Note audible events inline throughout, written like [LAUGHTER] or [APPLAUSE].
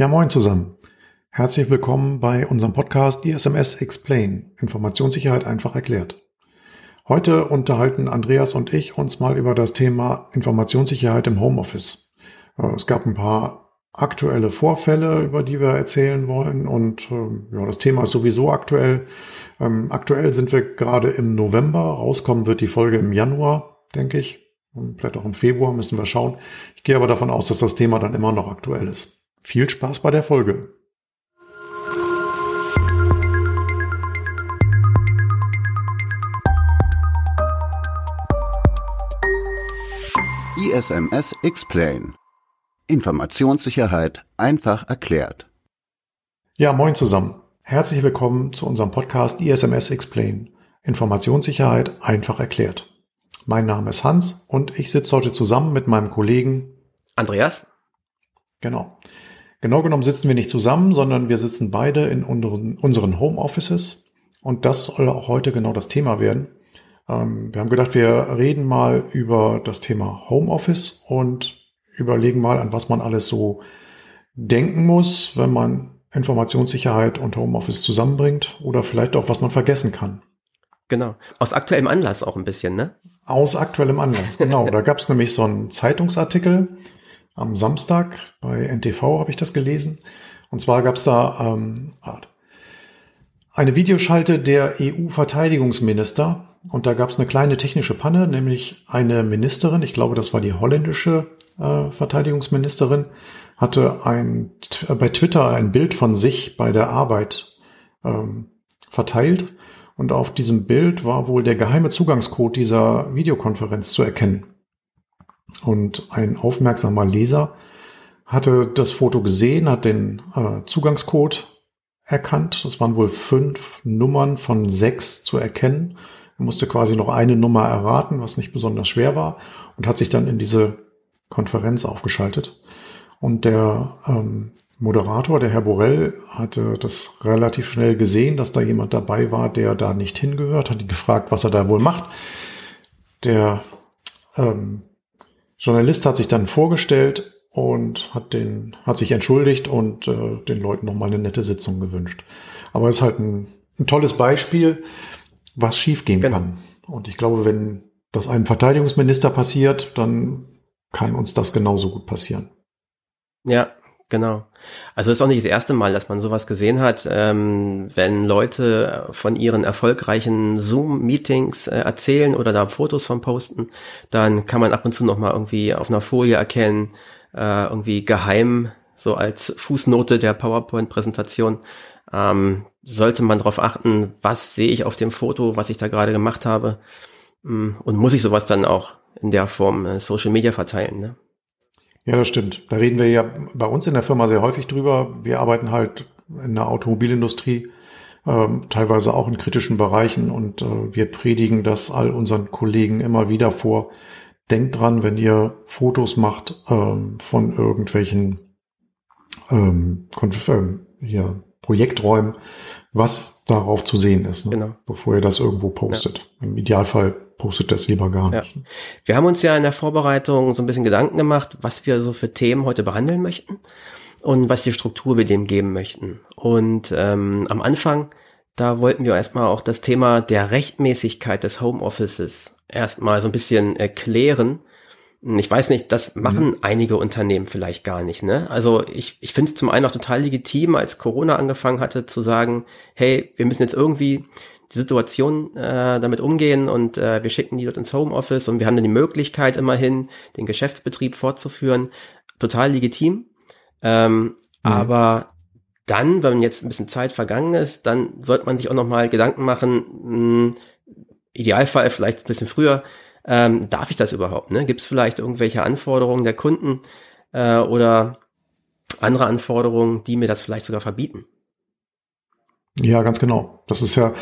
Ja, moin zusammen. Herzlich willkommen bei unserem Podcast ISMS Explain, Informationssicherheit einfach erklärt. Heute unterhalten Andreas und ich uns mal über das Thema Informationssicherheit im Homeoffice. Äh, es gab ein paar aktuelle Vorfälle, über die wir erzählen wollen und ähm, ja, das Thema ist sowieso aktuell. Ähm, aktuell sind wir gerade im November, rauskommen wird die Folge im Januar, denke ich. Und vielleicht auch im Februar müssen wir schauen. Ich gehe aber davon aus, dass das Thema dann immer noch aktuell ist. Viel Spaß bei der Folge. ISMS Explain. Informationssicherheit einfach erklärt. Ja, moin zusammen. Herzlich willkommen zu unserem Podcast ISMS Explain. Informationssicherheit einfach erklärt. Mein Name ist Hans und ich sitze heute zusammen mit meinem Kollegen Andreas. Genau. Genau genommen sitzen wir nicht zusammen, sondern wir sitzen beide in unseren, unseren Homeoffices. Und das soll auch heute genau das Thema werden. Ähm, wir haben gedacht, wir reden mal über das Thema Homeoffice und überlegen mal, an was man alles so denken muss, wenn man Informationssicherheit und Homeoffice zusammenbringt oder vielleicht auch, was man vergessen kann. Genau. Aus aktuellem Anlass auch ein bisschen, ne? Aus aktuellem Anlass, genau. [LAUGHS] da gab es nämlich so einen Zeitungsartikel, am Samstag bei NTV habe ich das gelesen. Und zwar gab es da ähm, eine Videoschalte der EU-Verteidigungsminister. Und da gab es eine kleine technische Panne, nämlich eine Ministerin, ich glaube, das war die holländische äh, Verteidigungsministerin, hatte ein, äh, bei Twitter ein Bild von sich bei der Arbeit ähm, verteilt. Und auf diesem Bild war wohl der geheime Zugangscode dieser Videokonferenz zu erkennen. Und ein aufmerksamer Leser hatte das Foto gesehen, hat den äh, Zugangscode erkannt. Das waren wohl fünf Nummern von sechs zu erkennen. Er musste quasi noch eine Nummer erraten, was nicht besonders schwer war, und hat sich dann in diese Konferenz aufgeschaltet. Und der ähm, Moderator, der Herr Borell, hatte das relativ schnell gesehen, dass da jemand dabei war, der da nicht hingehört, hat ihn gefragt, was er da wohl macht. Der ähm, Journalist hat sich dann vorgestellt und hat den, hat sich entschuldigt und äh, den Leuten nochmal eine nette Sitzung gewünscht. Aber es ist halt ein, ein tolles Beispiel, was schiefgehen genau. kann. Und ich glaube, wenn das einem Verteidigungsminister passiert, dann kann uns das genauso gut passieren. Ja, Genau. Also es ist auch nicht das erste Mal, dass man sowas gesehen hat, ähm, wenn Leute von ihren erfolgreichen Zoom-Meetings äh, erzählen oder da Fotos von posten, dann kann man ab und zu noch mal irgendwie auf einer Folie erkennen, äh, irgendwie geheim, so als Fußnote der PowerPoint-Präsentation, ähm, sollte man darauf achten, was sehe ich auf dem Foto, was ich da gerade gemacht habe, mm, und muss ich sowas dann auch in der Form äh, Social Media verteilen. Ne? Ja, das stimmt. Da reden wir ja bei uns in der Firma sehr häufig drüber. Wir arbeiten halt in der Automobilindustrie, ähm, teilweise auch in kritischen Bereichen und äh, wir predigen das all unseren Kollegen immer wieder vor. Denkt dran, wenn ihr Fotos macht ähm, von irgendwelchen ähm, äh, hier, Projekträumen, was darauf zu sehen ist, ne? genau. bevor ihr das irgendwo postet. Ja. Im Idealfall postet das lieber gar nicht. Ja. Wir haben uns ja in der Vorbereitung so ein bisschen Gedanken gemacht, was wir so für Themen heute behandeln möchten und was die Struktur wir dem geben möchten. Und ähm, am Anfang, da wollten wir erstmal auch das Thema der Rechtmäßigkeit des Homeoffices erstmal so ein bisschen erklären. Ich weiß nicht, das machen mhm. einige Unternehmen vielleicht gar nicht. Ne? Also ich, ich finde es zum einen auch total legitim, als Corona angefangen hatte, zu sagen, hey, wir müssen jetzt irgendwie die Situation äh, damit umgehen und äh, wir schicken die dort ins Homeoffice und wir haben dann die Möglichkeit immerhin, den Geschäftsbetrieb fortzuführen. Total legitim. Ähm, mhm. Aber dann, wenn jetzt ein bisschen Zeit vergangen ist, dann sollte man sich auch nochmal Gedanken machen, mh, hm, Idealfall vielleicht ein bisschen früher, ähm, darf ich das überhaupt? Ne? Gibt es vielleicht irgendwelche Anforderungen der Kunden äh, oder andere Anforderungen, die mir das vielleicht sogar verbieten? Ja, ganz genau. Das ist ja,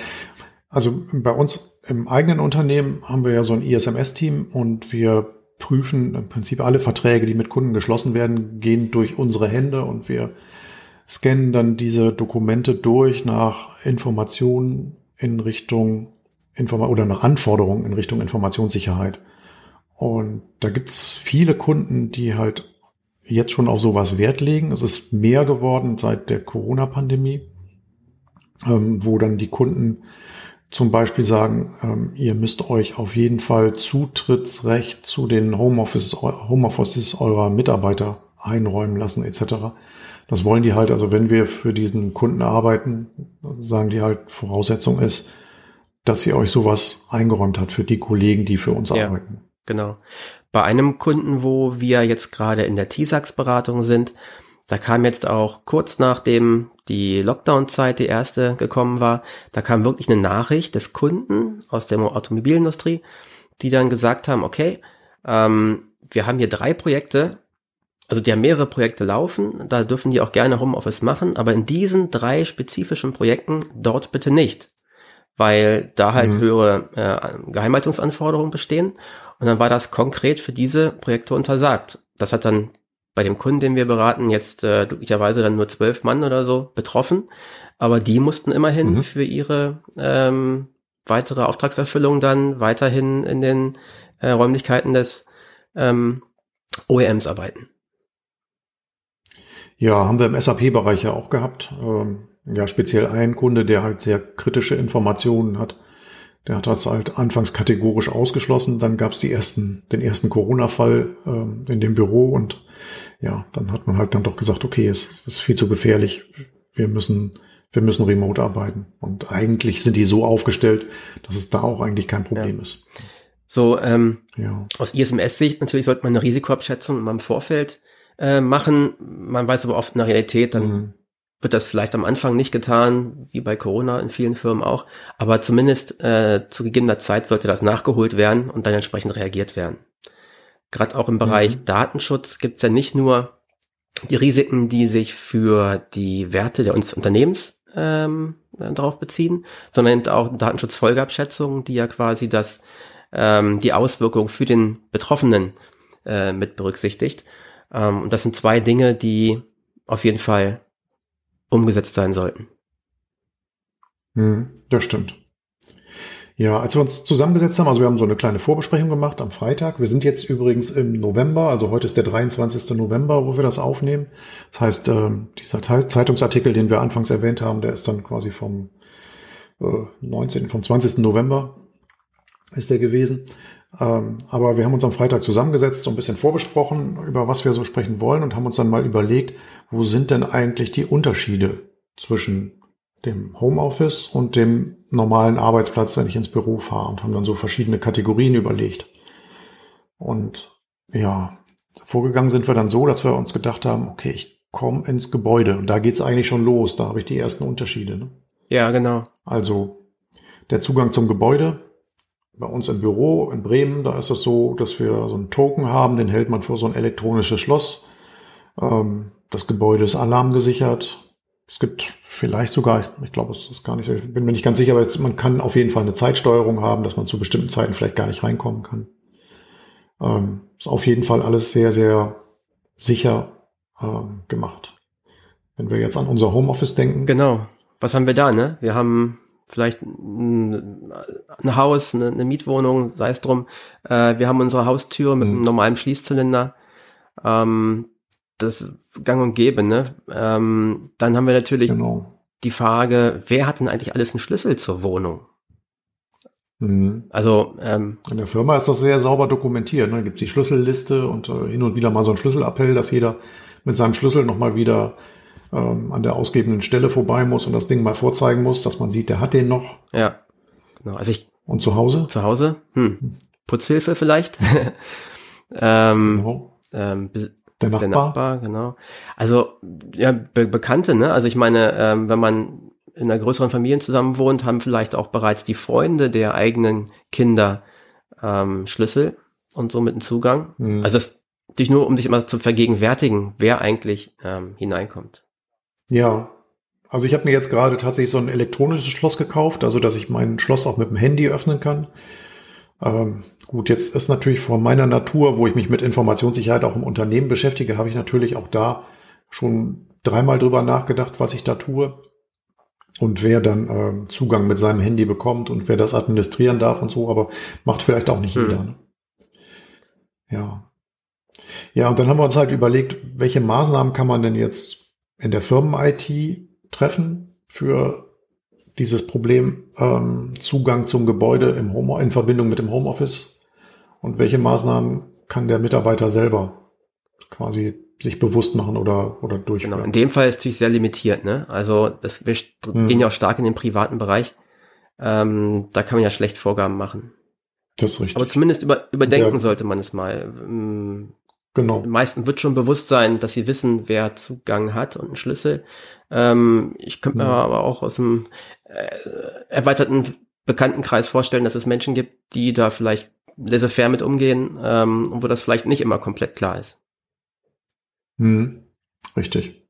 also bei uns im eigenen Unternehmen haben wir ja so ein ISMS-Team und wir prüfen im Prinzip alle Verträge, die mit Kunden geschlossen werden, gehen durch unsere Hände und wir scannen dann diese Dokumente durch nach Informationen in Richtung Informa oder nach Anforderungen in Richtung Informationssicherheit. Und da gibt's viele Kunden, die halt jetzt schon auf sowas Wert legen. Es ist mehr geworden seit der Corona-Pandemie, ähm, wo dann die Kunden zum Beispiel sagen, ähm, ihr müsst euch auf jeden Fall Zutrittsrecht zu den Homeoffice, Homeoffices eurer Mitarbeiter einräumen lassen etc. Das wollen die halt, also wenn wir für diesen Kunden arbeiten, sagen die halt, Voraussetzung ist, dass sie euch sowas eingeräumt hat für die Kollegen, die für uns ja, arbeiten. Genau. Bei einem Kunden, wo wir jetzt gerade in der TISAX-Beratung sind, da kam jetzt auch kurz nachdem die Lockdown-Zeit, die erste gekommen war, da kam wirklich eine Nachricht des Kunden aus der Automobilindustrie, die dann gesagt haben, okay, ähm, wir haben hier drei Projekte, also die haben mehrere Projekte laufen, da dürfen die auch gerne Homeoffice machen, aber in diesen drei spezifischen Projekten dort bitte nicht, weil da halt mhm. höhere äh, Geheimhaltungsanforderungen bestehen. Und dann war das konkret für diese Projekte untersagt. Das hat dann bei dem Kunden, den wir beraten, jetzt äh, glücklicherweise dann nur zwölf Mann oder so betroffen. Aber die mussten immerhin mhm. für ihre ähm, weitere Auftragserfüllung dann weiterhin in den äh, Räumlichkeiten des ähm, OEMs arbeiten. Ja, haben wir im SAP-Bereich ja auch gehabt. Ähm, ja, speziell ein Kunde, der halt sehr kritische Informationen hat der hat das halt anfangs kategorisch ausgeschlossen. Dann gab es die ersten, den ersten Corona-Fall ähm, in dem Büro und ja, dann hat man halt dann doch gesagt, okay, es ist viel zu gefährlich. Wir müssen, wir müssen remote arbeiten. Und eigentlich sind die so aufgestellt, dass es da auch eigentlich kein Problem ja. ist. So, ähm, ja. aus ISMS-Sicht natürlich sollte man eine Risikoabschätzung mal im Vorfeld äh, machen. Man weiß aber oft in der Realität dann mhm wird das vielleicht am Anfang nicht getan, wie bei Corona in vielen Firmen auch, aber zumindest äh, zu gegebener Zeit sollte das nachgeholt werden und dann entsprechend reagiert werden. Gerade auch im Bereich mhm. Datenschutz gibt es ja nicht nur die Risiken, die sich für die Werte der uns Unternehmens ähm, darauf beziehen, sondern eben auch Datenschutzfolgeabschätzungen, die ja quasi das ähm, die Auswirkungen für den Betroffenen äh, mit berücksichtigt. Ähm, und das sind zwei Dinge, die auf jeden Fall umgesetzt sein sollten. Hm, das stimmt. Ja, als wir uns zusammengesetzt haben, also wir haben so eine kleine Vorbesprechung gemacht am Freitag. Wir sind jetzt übrigens im November, also heute ist der 23. November, wo wir das aufnehmen. Das heißt, äh, dieser Zeitungsartikel, den wir anfangs erwähnt haben, der ist dann quasi vom äh, 19., vom 20. November ist der gewesen. Ähm, aber wir haben uns am Freitag zusammengesetzt, so ein bisschen vorbesprochen, über was wir so sprechen wollen und haben uns dann mal überlegt, wo sind denn eigentlich die Unterschiede zwischen dem Homeoffice und dem normalen Arbeitsplatz, wenn ich ins Büro fahre und haben dann so verschiedene Kategorien überlegt. Und ja, vorgegangen sind wir dann so, dass wir uns gedacht haben, okay, ich komme ins Gebäude und da geht's eigentlich schon los, da habe ich die ersten Unterschiede. Ne? Ja, genau. Also der Zugang zum Gebäude, bei uns im Büro in Bremen, da ist es so, dass wir so einen Token haben, den hält man für so ein elektronisches Schloss. Ähm, das Gebäude ist alarmgesichert. Es gibt vielleicht sogar, ich glaube, es ist gar nicht, ich bin mir nicht ganz sicher, aber man kann auf jeden Fall eine Zeitsteuerung haben, dass man zu bestimmten Zeiten vielleicht gar nicht reinkommen kann. Ähm, ist auf jeden Fall alles sehr, sehr sicher ähm, gemacht. Wenn wir jetzt an unser Homeoffice denken. Genau. Was haben wir da, ne? Wir haben vielleicht ein, ein Haus, eine, eine, Mietwohnung, sei es drum. Äh, wir haben unsere Haustür mit mhm. einem normalen Schließzylinder. Ähm, das gang und gäbe, ne? Ähm, dann haben wir natürlich genau. die Frage, wer hat denn eigentlich alles einen Schlüssel zur Wohnung? Mhm. Also ähm, in der Firma ist das sehr sauber dokumentiert. Ne? Da gibt es die Schlüsselliste und äh, hin und wieder mal so ein Schlüsselappell, dass jeder mit seinem Schlüssel nochmal wieder ähm, an der ausgebenden Stelle vorbei muss und das Ding mal vorzeigen muss, dass man sieht, der hat den noch. Ja, genau. Also ich und zu Hause? Zu Hause? Hm. Putzhilfe vielleicht. [LAUGHS] ähm, genau. ähm, der Nachbar. Der Nachbar, genau. Also ja, Be Bekannte, ne? Also ich meine, ähm, wenn man in einer größeren Familie zusammen wohnt, haben vielleicht auch bereits die Freunde der eigenen Kinder ähm, Schlüssel und somit einen Zugang. Mhm. Also das dich nur, um sich immer zu vergegenwärtigen, wer eigentlich ähm, hineinkommt. Ja, also ich habe mir jetzt gerade tatsächlich so ein elektronisches Schloss gekauft, also dass ich mein Schloss auch mit dem Handy öffnen kann. Ähm, gut, jetzt ist natürlich von meiner Natur, wo ich mich mit Informationssicherheit auch im Unternehmen beschäftige, habe ich natürlich auch da schon dreimal drüber nachgedacht, was ich da tue und wer dann äh, Zugang mit seinem Handy bekommt und wer das administrieren darf und so, aber macht vielleicht auch nicht hm. jeder. Ne? Ja. Ja, und dann haben wir uns halt überlegt, welche Maßnahmen kann man denn jetzt in der Firmen-IT treffen für dieses Problem ähm, Zugang zum Gebäude im Home, in Verbindung mit dem Homeoffice und welche Maßnahmen kann der Mitarbeiter selber quasi sich bewusst machen oder, oder durchführen. Genau, in dem Fall ist es natürlich sehr limitiert, ne? Also das, wir hm. gehen ja auch stark in den privaten Bereich. Ähm, da kann man ja schlecht Vorgaben machen. Das ist richtig. Aber zumindest über, überdenken ja. sollte man es mal. Genau. Den meisten wird schon bewusst sein, dass sie wissen, wer Zugang hat und einen Schlüssel. Ähm, ich könnte mir hm. aber auch aus dem äh, erweiterten Bekanntenkreis vorstellen, dass es Menschen gibt, die da vielleicht laissez-faire mit umgehen ähm, und wo das vielleicht nicht immer komplett klar ist. Hm, richtig.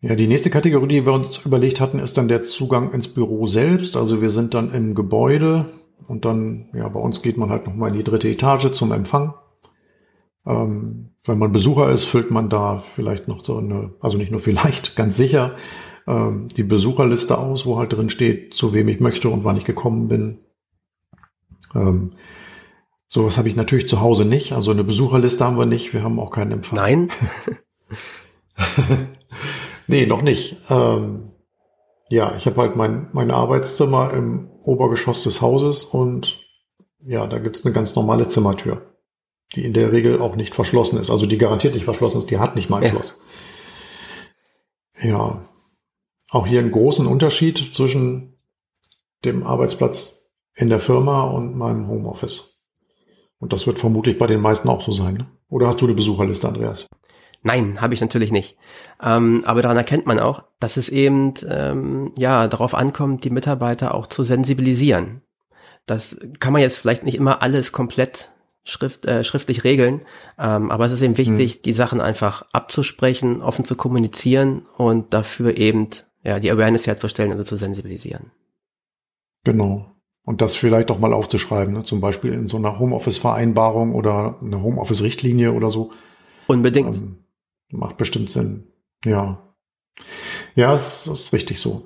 Ja, die nächste Kategorie, die wir uns überlegt hatten, ist dann der Zugang ins Büro selbst. Also wir sind dann im Gebäude und dann, ja, bei uns geht man halt nochmal in die dritte Etage zum Empfang. Ähm, wenn man Besucher ist, füllt man da vielleicht noch so eine, also nicht nur vielleicht, [LAUGHS] ganz sicher, ähm, die Besucherliste aus, wo halt drin steht, zu wem ich möchte und wann ich gekommen bin. Ähm, Sowas habe ich natürlich zu Hause nicht. Also eine Besucherliste haben wir nicht. Wir haben auch keinen Empfang. Nein. [LAUGHS] nee, noch nicht. Ähm, ja, ich habe halt mein, mein Arbeitszimmer im Obergeschoss des Hauses und ja, da gibt's eine ganz normale Zimmertür, die in der Regel auch nicht verschlossen ist. Also die garantiert nicht verschlossen ist, die hat nicht mal ein ja. Schloss. Ja, auch hier einen großen Unterschied zwischen dem Arbeitsplatz in der Firma und meinem Homeoffice. Und das wird vermutlich bei den meisten auch so sein. Ne? Oder hast du eine Besucherliste, Andreas? Nein, habe ich natürlich nicht. Ähm, aber daran erkennt man auch, dass es eben ähm, ja darauf ankommt, die Mitarbeiter auch zu sensibilisieren. Das kann man jetzt vielleicht nicht immer alles komplett schrift, äh, schriftlich regeln, ähm, aber es ist eben wichtig, hm. die Sachen einfach abzusprechen, offen zu kommunizieren und dafür eben ja die Awareness herzustellen, also zu sensibilisieren. Genau. Und das vielleicht auch mal aufzuschreiben, ne? zum Beispiel in so einer Homeoffice-Vereinbarung oder eine Homeoffice-Richtlinie oder so. Unbedingt. Ähm, macht bestimmt Sinn. Ja. Ja, es ist richtig so.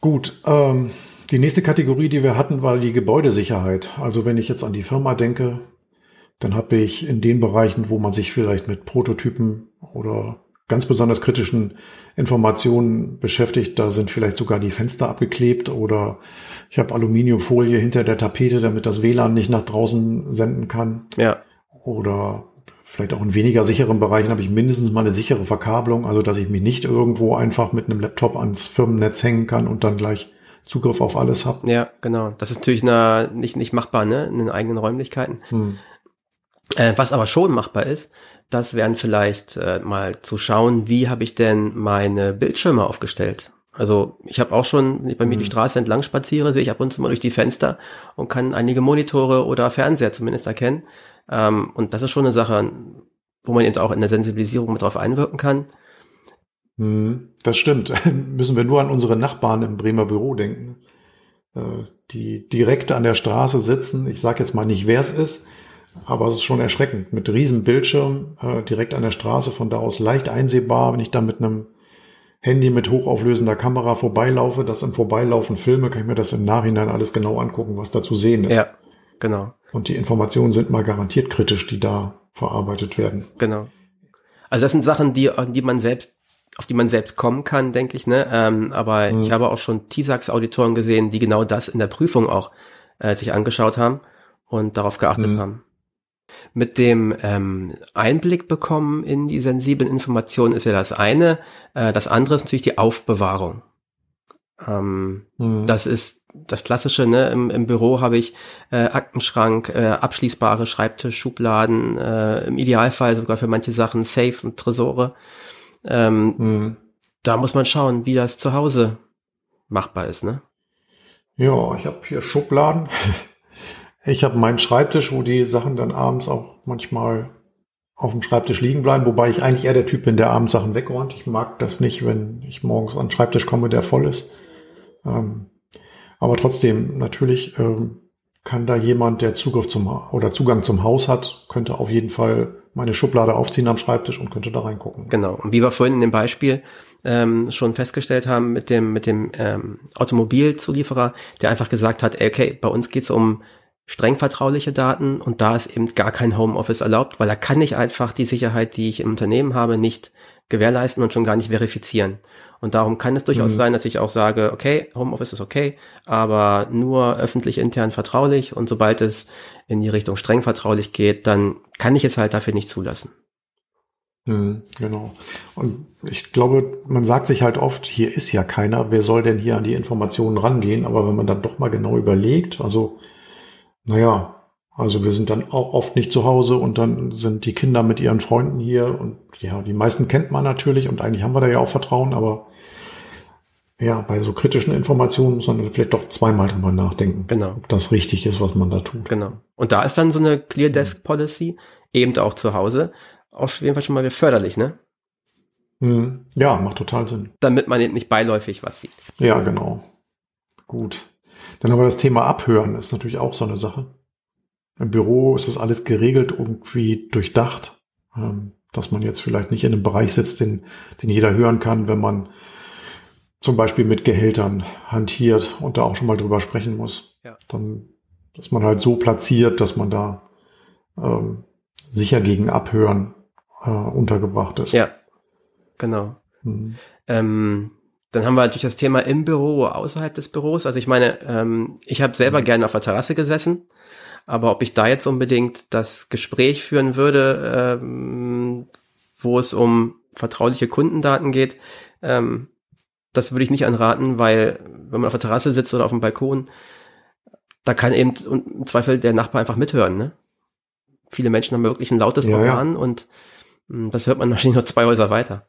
Gut. Ähm, die nächste Kategorie, die wir hatten, war die Gebäudesicherheit. Also wenn ich jetzt an die Firma denke, dann habe ich in den Bereichen, wo man sich vielleicht mit Prototypen oder ganz besonders kritischen Informationen beschäftigt. Da sind vielleicht sogar die Fenster abgeklebt oder ich habe Aluminiumfolie hinter der Tapete, damit das WLAN nicht nach draußen senden kann. Ja. Oder vielleicht auch in weniger sicheren Bereichen habe ich mindestens mal eine sichere Verkabelung, also dass ich mich nicht irgendwo einfach mit einem Laptop ans Firmennetz hängen kann und dann gleich Zugriff auf alles habe. Ja, genau. Das ist natürlich eine, nicht, nicht machbar, ne, in den eigenen Räumlichkeiten. Hm. Äh, was aber schon machbar ist, das wären vielleicht äh, mal zu schauen, wie habe ich denn meine Bildschirme aufgestellt. Also ich habe auch schon, wenn ich bei mir die mhm. Straße entlang spaziere, sehe ich ab und zu mal durch die Fenster und kann einige Monitore oder Fernseher zumindest erkennen. Ähm, und das ist schon eine Sache, wo man eben auch in der Sensibilisierung mit drauf einwirken kann. Mhm, das stimmt. [LAUGHS] Müssen wir nur an unsere Nachbarn im Bremer Büro denken, äh, die direkt an der Straße sitzen. Ich sage jetzt mal nicht, wer es ist, aber es ist schon erschreckend. Mit riesen Bildschirm äh, direkt an der Straße, von da aus leicht einsehbar. Wenn ich da mit einem Handy mit hochauflösender Kamera vorbeilaufe, das im Vorbeilaufen filme, kann ich mir das im Nachhinein alles genau angucken, was da zu sehen ist. Ja, genau. Und die Informationen sind mal garantiert kritisch, die da verarbeitet werden. Genau. Also das sind Sachen, die, die man selbst auf die man selbst kommen kann, denke ich, ne? Ähm, aber mhm. ich habe auch schon TISAX-Auditoren gesehen, die genau das in der Prüfung auch äh, sich angeschaut haben und darauf geachtet mhm. haben mit dem ähm, Einblick bekommen in die sensiblen Informationen ist ja das eine. Äh, das andere ist natürlich die Aufbewahrung. Ähm, mhm. Das ist das Klassische, ne? Im, im Büro habe ich äh, Aktenschrank, äh, abschließbare Schreibtischschubladen, äh, im Idealfall sogar für manche Sachen Safe und Tresore. Ähm, mhm. Da muss man schauen, wie das zu Hause machbar ist, ne? Ja, ich habe hier Schubladen. [LAUGHS] Ich habe meinen Schreibtisch, wo die Sachen dann abends auch manchmal auf dem Schreibtisch liegen bleiben, wobei ich eigentlich eher der Typ bin, der abends Sachen wegräumt. Ich mag das nicht, wenn ich morgens an den Schreibtisch komme, der voll ist. Ähm, aber trotzdem, natürlich ähm, kann da jemand, der Zugriff zum oder Zugang zum Haus hat, könnte auf jeden Fall meine Schublade aufziehen am Schreibtisch und könnte da reingucken. Genau. Und wie wir vorhin in dem Beispiel ähm, schon festgestellt haben mit dem mit dem ähm, Automobilzulieferer, der einfach gesagt hat, ey, okay, bei uns geht's um streng vertrauliche Daten und da ist eben gar kein Homeoffice erlaubt, weil da kann ich einfach die Sicherheit, die ich im Unternehmen habe, nicht gewährleisten und schon gar nicht verifizieren. Und darum kann es durchaus mhm. sein, dass ich auch sage, okay, Homeoffice ist okay, aber nur öffentlich intern vertraulich und sobald es in die Richtung streng vertraulich geht, dann kann ich es halt dafür nicht zulassen. Mhm, genau. Und ich glaube, man sagt sich halt oft, hier ist ja keiner, wer soll denn hier an die Informationen rangehen? Aber wenn man dann doch mal genau überlegt, also naja, also wir sind dann auch oft nicht zu Hause und dann sind die Kinder mit ihren Freunden hier und ja, die meisten kennt man natürlich und eigentlich haben wir da ja auch Vertrauen, aber ja, bei so kritischen Informationen muss man vielleicht doch zweimal drüber nachdenken, genau. ob das richtig ist, was man da tut. Genau. Und da ist dann so eine Clear Desk Policy eben auch zu Hause auf jeden Fall schon mal wieder förderlich, ne? Hm. Ja, macht total Sinn. Damit man eben nicht beiläufig was sieht. Ja, genau. Gut. Dann aber das Thema Abhören ist natürlich auch so eine Sache. Im Büro ist das alles geregelt, irgendwie durchdacht, ähm, dass man jetzt vielleicht nicht in einem Bereich sitzt, den, den jeder hören kann, wenn man zum Beispiel mit Gehältern hantiert und da auch schon mal drüber sprechen muss. Ja. Dann ist man halt so platziert, dass man da ähm, sicher gegen Abhören äh, untergebracht ist. Ja, genau. Mhm. Ähm, dann haben wir natürlich das Thema im Büro, außerhalb des Büros. Also ich meine, ähm, ich habe selber mhm. gerne auf der Terrasse gesessen, aber ob ich da jetzt unbedingt das Gespräch führen würde, ähm, wo es um vertrauliche Kundendaten geht, ähm, das würde ich nicht anraten, weil wenn man auf der Terrasse sitzt oder auf dem Balkon, da kann eben im Zweifel der Nachbar einfach mithören. Ne? Viele Menschen haben wirklich ein lautes ja, Organ ja. und hm, das hört man [LAUGHS] wahrscheinlich nur zwei Häuser weiter.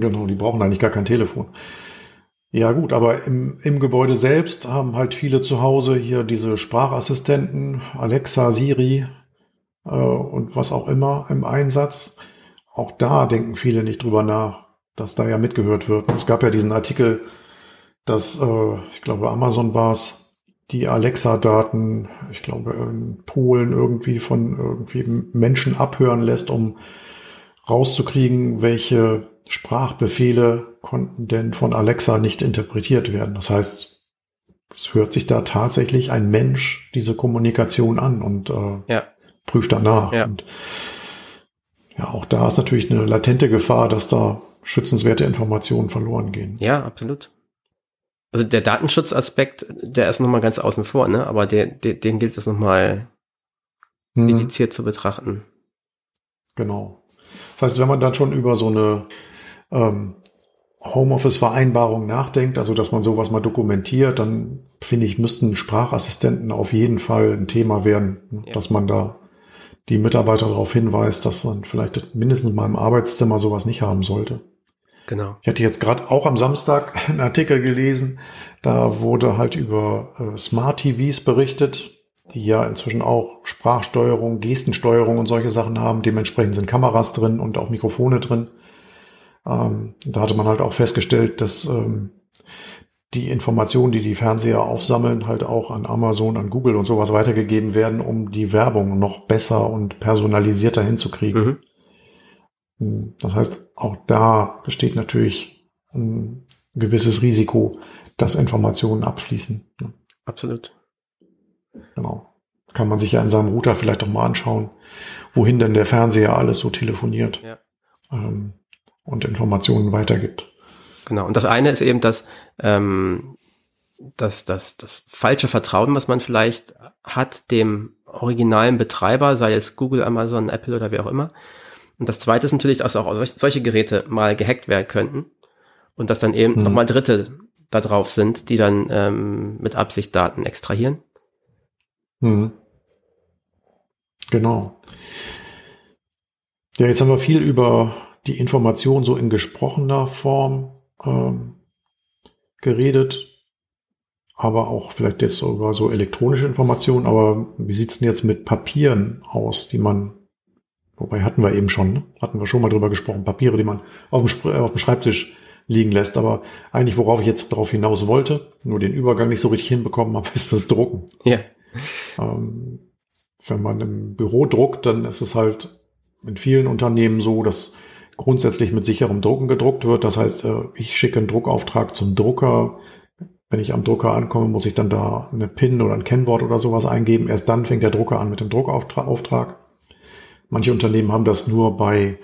Genau, die brauchen eigentlich gar kein Telefon. Ja gut, aber im, im Gebäude selbst haben halt viele zu Hause hier diese Sprachassistenten, Alexa, Siri äh, und was auch immer im Einsatz. Auch da denken viele nicht drüber nach, dass da ja mitgehört wird. Es gab ja diesen Artikel, dass, äh, ich glaube, Amazon war es, die Alexa-Daten, ich glaube, in Polen irgendwie von irgendwie Menschen abhören lässt, um rauszukriegen, welche Sprachbefehle konnten denn von Alexa nicht interpretiert werden. Das heißt, es hört sich da tatsächlich ein Mensch diese Kommunikation an und äh, ja. prüft danach. Ja. Und ja, auch da ist natürlich eine latente Gefahr, dass da schützenswerte Informationen verloren gehen. Ja, absolut. Also der Datenschutzaspekt, der ist nochmal ganz außen vor, ne? Aber der, der, den gilt es nochmal hm. dediziert zu betrachten. Genau. Das heißt, wenn man dann schon über so eine ähm, Homeoffice-Vereinbarung nachdenkt, also dass man sowas mal dokumentiert, dann finde ich, müssten Sprachassistenten auf jeden Fall ein Thema werden, ne? ja. dass man da die Mitarbeiter darauf hinweist, dass man vielleicht mindestens mal im Arbeitszimmer sowas nicht haben sollte. Genau. Ich hatte jetzt gerade auch am Samstag [LAUGHS] einen Artikel gelesen, da wurde halt über äh, Smart TVs berichtet, die ja inzwischen auch Sprachsteuerung, Gestensteuerung und solche Sachen haben. Dementsprechend sind Kameras drin und auch Mikrofone drin. Ähm, da hatte man halt auch festgestellt, dass ähm, die Informationen, die die Fernseher aufsammeln, halt auch an Amazon, an Google und sowas weitergegeben werden, um die Werbung noch besser und personalisierter hinzukriegen. Mhm. Hm, das heißt, auch da besteht natürlich ein gewisses Risiko, dass Informationen abfließen. Ne? Absolut. Genau. Kann man sich ja in seinem Router vielleicht doch mal anschauen, wohin denn der Fernseher alles so telefoniert. Ja. Ähm, und Informationen weitergibt. Genau. Und das eine ist eben das, ähm, das, das, das falsche Vertrauen, was man vielleicht hat dem originalen Betreiber, sei es Google, Amazon, Apple oder wer auch immer. Und das zweite ist natürlich, dass auch solche Geräte mal gehackt werden könnten und dass dann eben mhm. nochmal Dritte da drauf sind, die dann ähm, mit Absicht Daten extrahieren. Mhm. Genau. Ja, jetzt haben wir viel über die Information so in gesprochener Form ähm, geredet, aber auch vielleicht jetzt über so elektronische Informationen. Aber wie sieht's denn jetzt mit Papieren aus, die man, wobei hatten wir eben schon, ne? hatten wir schon mal drüber gesprochen, Papiere, die man auf dem, auf dem Schreibtisch liegen lässt. Aber eigentlich, worauf ich jetzt darauf hinaus wollte, nur den Übergang nicht so richtig hinbekommen habe, [LAUGHS] ist das Drucken. Ja. Ähm, wenn man im Büro druckt, dann ist es halt in vielen Unternehmen so, dass grundsätzlich mit sicherem Drucken gedruckt wird. Das heißt, äh, ich schicke einen Druckauftrag zum Drucker. Wenn ich am Drucker ankomme, muss ich dann da eine PIN oder ein Kennwort oder sowas eingeben. Erst dann fängt der Drucker an mit dem Druckauftrag. Manche Unternehmen haben das nur bei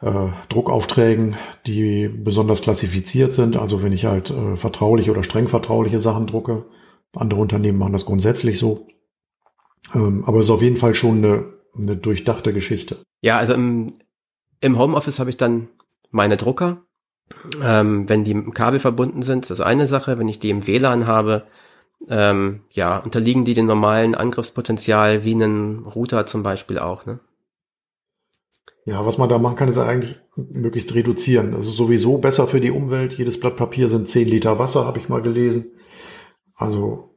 äh, Druckaufträgen, die besonders klassifiziert sind. Also wenn ich halt äh, vertrauliche oder streng vertrauliche Sachen drucke. Andere Unternehmen machen das grundsätzlich so. Ähm, aber es ist auf jeden Fall schon eine, eine durchdachte Geschichte. Ja, also im, im Homeoffice habe ich dann meine Drucker. Ähm, wenn die mit dem Kabel verbunden sind, ist das eine Sache. Wenn ich die im WLAN habe, ähm, ja, unterliegen die dem normalen Angriffspotenzial wie einen Router zum Beispiel auch, ne? Ja, was man da machen kann, ist eigentlich möglichst reduzieren. Das ist sowieso besser für die Umwelt. Jedes Blatt Papier sind 10 Liter Wasser, habe ich mal gelesen. Also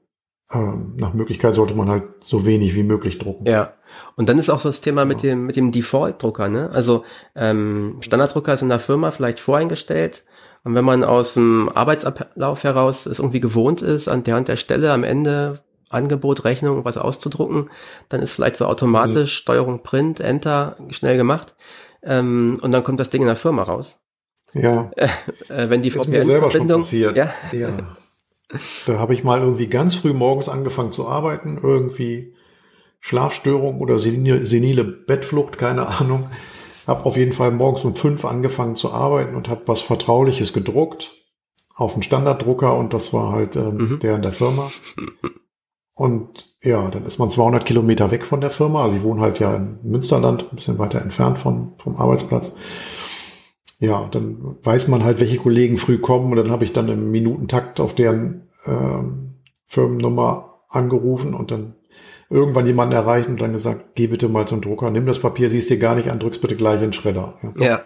ähm, nach Möglichkeit sollte man halt so wenig wie möglich drucken. Ja. Und dann ist auch so das Thema mit dem, mit dem Default-Drucker, ne? Also ähm, Standarddrucker ist in der Firma vielleicht voreingestellt. Und wenn man aus dem Arbeitsablauf heraus es irgendwie gewohnt ist, an der und der Stelle am Ende Angebot, Rechnung, was auszudrucken, dann ist vielleicht so automatisch mhm. Steuerung Print, Enter schnell gemacht. Ähm, und dann kommt das Ding in der Firma raus. Ja. [LAUGHS] Äh, wenn die VPN-Verbindung. Ja. ja. [LAUGHS] Da habe ich mal irgendwie ganz früh morgens angefangen zu arbeiten, irgendwie Schlafstörung oder senile, senile Bettflucht, keine Ahnung. Habe auf jeden Fall morgens um fünf angefangen zu arbeiten und habe was Vertrauliches gedruckt auf einen Standarddrucker und das war halt ähm, mhm. der in der Firma. Und ja, dann ist man 200 Kilometer weg von der Firma. Also ich wohne halt ja in Münsterland, ein bisschen weiter entfernt vom, vom Arbeitsplatz. Ja, dann weiß man halt, welche Kollegen früh kommen und dann habe ich dann im Minutentakt auf deren ähm, Firmennummer angerufen und dann irgendwann jemanden erreicht und dann gesagt, geh bitte mal zum Drucker, nimm das Papier, siehst dir gar nicht an, drückst bitte gleich in Schredder. Ja. ja.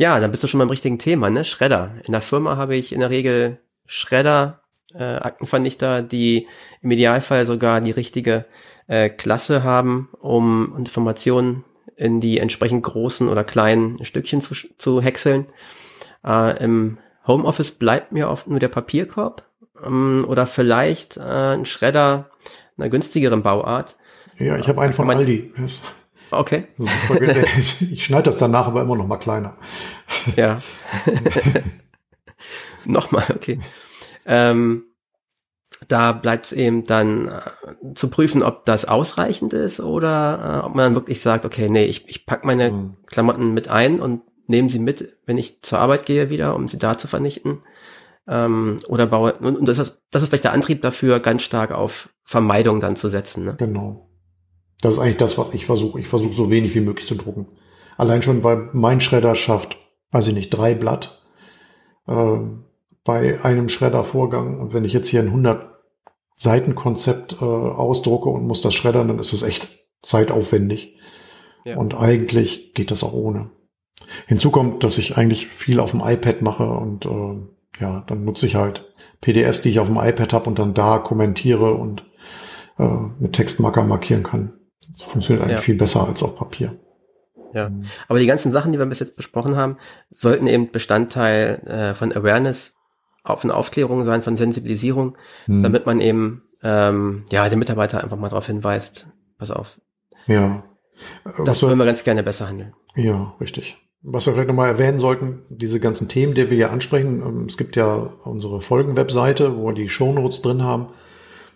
Ja, dann bist du schon beim richtigen Thema, ne? Schredder. In der Firma habe ich in der Regel Schredder, äh, Aktenvernichter, die im Idealfall sogar die richtige äh, Klasse haben, um Informationen in die entsprechend großen oder kleinen Stückchen zu, zu häckseln. Äh, Im Homeoffice bleibt mir oft nur der Papierkorb ähm, oder vielleicht äh, ein Schredder einer günstigeren Bauart. Ja, ich habe einen von Aldi. Okay. [LAUGHS] Ich schneide das danach aber immer noch mal kleiner. Ja. [LAUGHS] Nochmal, okay. Ähm, da bleibt es eben dann äh, zu prüfen, ob das ausreichend ist oder äh, ob man dann wirklich sagt, okay, nee, ich, ich pack meine mhm. Klamotten mit ein und nehme sie mit, wenn ich zur Arbeit gehe wieder, um sie da zu vernichten. Ähm, oder baue, und, und das, ist, das ist vielleicht der Antrieb dafür, ganz stark auf Vermeidung dann zu setzen. Ne? Genau. Das ist eigentlich das, was ich versuche. Ich versuche so wenig wie möglich zu drucken. Allein schon, weil mein Schredder schafft, weiß ich nicht, drei Blatt äh, bei einem Schreddervorgang. Und wenn ich jetzt hier ein 100 Seitenkonzept äh, ausdrucke und muss das schreddern, dann ist es echt zeitaufwendig. Ja. Und eigentlich geht das auch ohne. Hinzu kommt, dass ich eigentlich viel auf dem iPad mache und äh, ja, dann nutze ich halt PDFs, die ich auf dem iPad habe und dann da kommentiere und äh, mit Textmarker markieren kann. Das funktioniert eigentlich ja. viel besser als auf Papier. Ja, aber die ganzen Sachen, die wir bis jetzt besprochen haben, sollten eben Bestandteil äh, von Awareness von Aufklärung sein, von Sensibilisierung, hm. damit man eben ähm, ja den Mitarbeiter einfach mal darauf hinweist, pass auf. Ja. Das wollen wir ganz gerne besser handeln. Ja, richtig. Was wir vielleicht nochmal erwähnen sollten, diese ganzen Themen, die wir hier ansprechen, ähm, es gibt ja unsere Folgenwebseite, wo wir die Shownotes drin haben.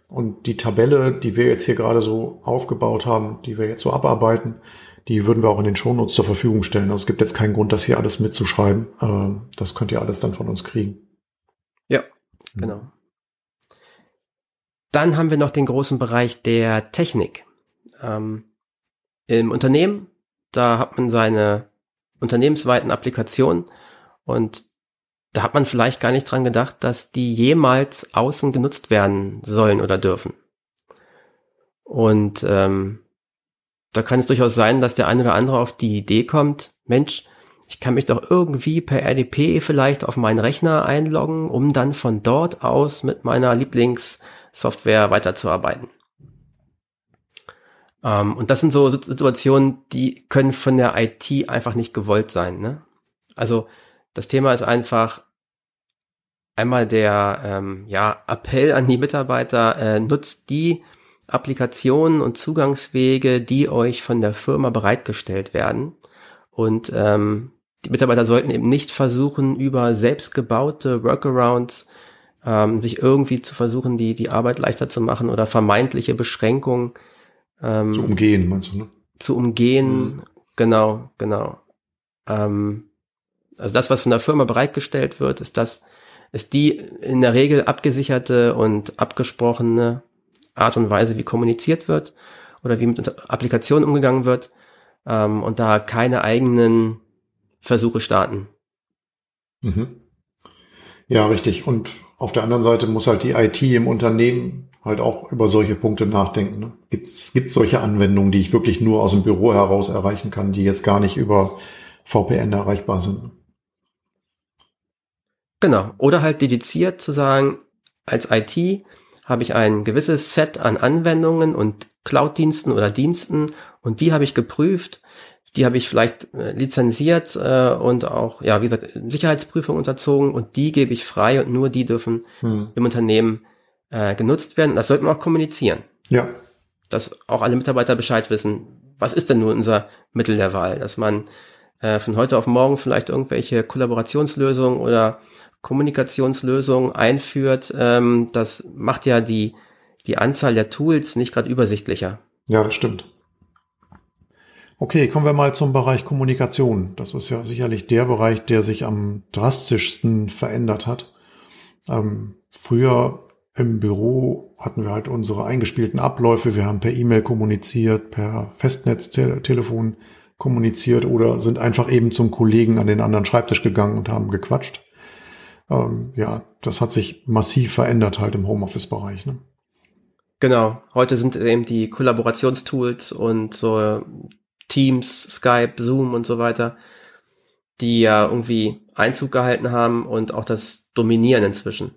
Und die Tabelle, die wir jetzt hier gerade so aufgebaut haben, die wir jetzt so abarbeiten, die würden wir auch in den Shownotes zur Verfügung stellen. Also es gibt jetzt keinen Grund, das hier alles mitzuschreiben. Ähm, das könnt ihr alles dann von uns kriegen. Genau. Dann haben wir noch den großen Bereich der Technik. Ähm, Im Unternehmen, da hat man seine unternehmensweiten Applikationen und da hat man vielleicht gar nicht dran gedacht, dass die jemals außen genutzt werden sollen oder dürfen. Und ähm, da kann es durchaus sein, dass der eine oder andere auf die Idee kommt, Mensch, ich kann mich doch irgendwie per RDP vielleicht auf meinen Rechner einloggen, um dann von dort aus mit meiner Lieblingssoftware weiterzuarbeiten. Ähm, und das sind so Situationen, die können von der IT einfach nicht gewollt sein. Ne? Also das Thema ist einfach einmal der ähm, ja, Appell an die Mitarbeiter, äh, nutzt die Applikationen und Zugangswege, die euch von der Firma bereitgestellt werden. Und ähm, die Mitarbeiter sollten eben nicht versuchen, über selbstgebaute Workarounds ähm, sich irgendwie zu versuchen, die, die Arbeit leichter zu machen oder vermeintliche Beschränkungen ähm, zu umgehen, meinst du, ne? Zu umgehen, mhm. genau, genau. Ähm, also das, was von der Firma bereitgestellt wird, ist das, ist die in der Regel abgesicherte und abgesprochene Art und Weise, wie kommuniziert wird oder wie mit Applikationen umgegangen wird ähm, und da keine eigenen Versuche starten. Mhm. Ja, richtig. Und auf der anderen Seite muss halt die IT im Unternehmen halt auch über solche Punkte nachdenken. Ne? Gibt es solche Anwendungen, die ich wirklich nur aus dem Büro heraus erreichen kann, die jetzt gar nicht über VPN erreichbar sind? Genau. Oder halt dediziert zu sagen, als IT habe ich ein gewisses Set an Anwendungen und Cloud-Diensten oder Diensten und die habe ich geprüft, die habe ich vielleicht äh, lizenziert äh, und auch, ja, wie gesagt, Sicherheitsprüfung unterzogen und die gebe ich frei und nur die dürfen hm. im Unternehmen äh, genutzt werden. Das sollte man auch kommunizieren. Ja. Dass auch alle Mitarbeiter Bescheid wissen, was ist denn nur unser Mittel der Wahl, dass man äh, von heute auf morgen vielleicht irgendwelche Kollaborationslösungen oder Kommunikationslösungen einführt, ähm, das macht ja die, die Anzahl der Tools nicht gerade übersichtlicher. Ja, das stimmt. Okay, kommen wir mal zum Bereich Kommunikation. Das ist ja sicherlich der Bereich, der sich am drastischsten verändert hat. Ähm, früher im Büro hatten wir halt unsere eingespielten Abläufe. Wir haben per E-Mail kommuniziert, per Festnetztelefon kommuniziert oder sind einfach eben zum Kollegen an den anderen Schreibtisch gegangen und haben gequatscht. Ähm, ja, das hat sich massiv verändert halt im Homeoffice-Bereich. Ne? Genau. Heute sind eben die Kollaborationstools und so Teams, Skype, Zoom und so weiter, die ja irgendwie Einzug gehalten haben und auch das dominieren inzwischen.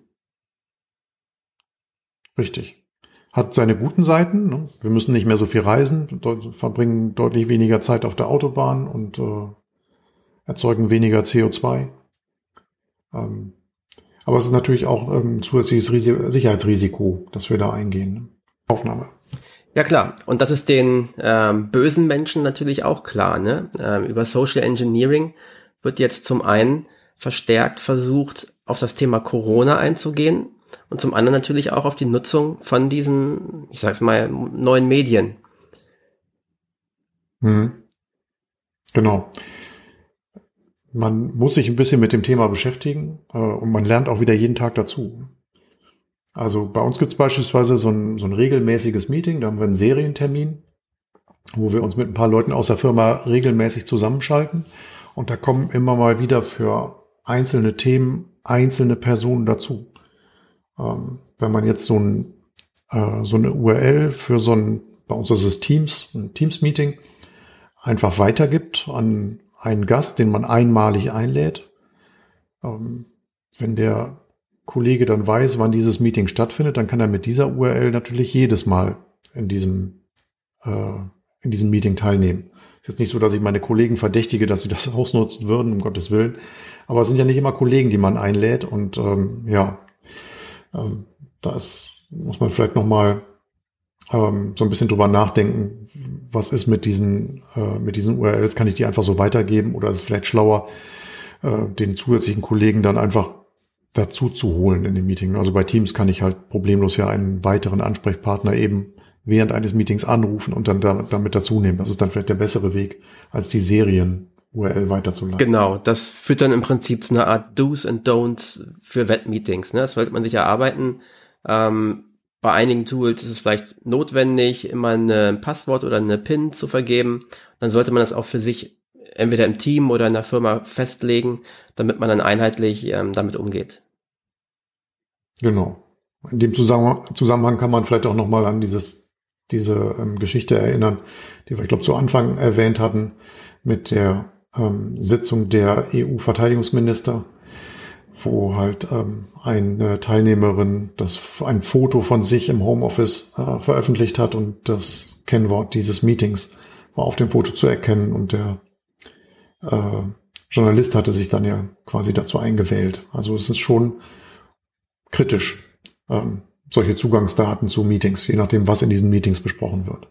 Richtig. Hat seine guten Seiten. Ne? Wir müssen nicht mehr so viel reisen, verbringen deutlich weniger Zeit auf der Autobahn und äh, erzeugen weniger CO2. Ähm, aber es ist natürlich auch ein ähm, zusätzliches Risiko, Sicherheitsrisiko, das wir da eingehen. Ne? Aufnahme. Ja klar, und das ist den ähm, bösen Menschen natürlich auch klar. Ne? Ähm, über Social Engineering wird jetzt zum einen verstärkt versucht, auf das Thema Corona einzugehen und zum anderen natürlich auch auf die Nutzung von diesen, ich sag's mal, neuen Medien. Mhm. Genau. Man muss sich ein bisschen mit dem Thema beschäftigen äh, und man lernt auch wieder jeden Tag dazu. Also bei uns gibt es beispielsweise so ein, so ein regelmäßiges Meeting, da haben wir einen Serientermin, wo wir uns mit ein paar Leuten aus der Firma regelmäßig zusammenschalten. Und da kommen immer mal wieder für einzelne Themen einzelne Personen dazu. Ähm, wenn man jetzt so, ein, äh, so eine URL für so ein, bei uns ist es Teams, ein Teams-Meeting, einfach weitergibt an einen Gast, den man einmalig einlädt, ähm, wenn der Kollege dann weiß, wann dieses Meeting stattfindet, dann kann er mit dieser URL natürlich jedes Mal in diesem, äh, in diesem Meeting teilnehmen. Ist jetzt nicht so, dass ich meine Kollegen verdächtige, dass sie das [LAUGHS] ausnutzen würden, um Gottes Willen. Aber es sind ja nicht immer Kollegen, die man einlädt. Und ähm, ja, ähm, da ist, muss man vielleicht nochmal ähm, so ein bisschen drüber nachdenken, was ist mit diesen, äh, mit diesen URLs, kann ich die einfach so weitergeben oder ist es vielleicht schlauer, äh, den zusätzlichen Kollegen dann einfach dazu zu holen in dem Meeting. Also bei Teams kann ich halt problemlos ja einen weiteren Ansprechpartner eben während eines Meetings anrufen und dann damit dazu nehmen. Das ist dann vielleicht der bessere Weg, als die Serien URL weiterzuleiten. Genau, das führt dann im Prinzip zu einer Art Do's and Don'ts für Webmeetings. Ne? Das sollte man sich erarbeiten. Ähm, bei einigen Tools ist es vielleicht notwendig, immer ein Passwort oder eine PIN zu vergeben. Dann sollte man das auch für sich entweder im Team oder in der Firma festlegen, damit man dann einheitlich ähm, damit umgeht. Genau. In dem Zusammenhang kann man vielleicht auch nochmal an dieses, diese ähm, Geschichte erinnern, die wir, ich glaube, zu Anfang erwähnt hatten, mit der ähm, Sitzung der EU-Verteidigungsminister, wo halt ähm, eine Teilnehmerin das ein Foto von sich im Homeoffice äh, veröffentlicht hat und das Kennwort dieses Meetings war auf dem Foto zu erkennen und der äh, Journalist hatte sich dann ja quasi dazu eingewählt. Also es ist schon kritisch, ähm, solche Zugangsdaten zu Meetings, je nachdem, was in diesen Meetings besprochen wird.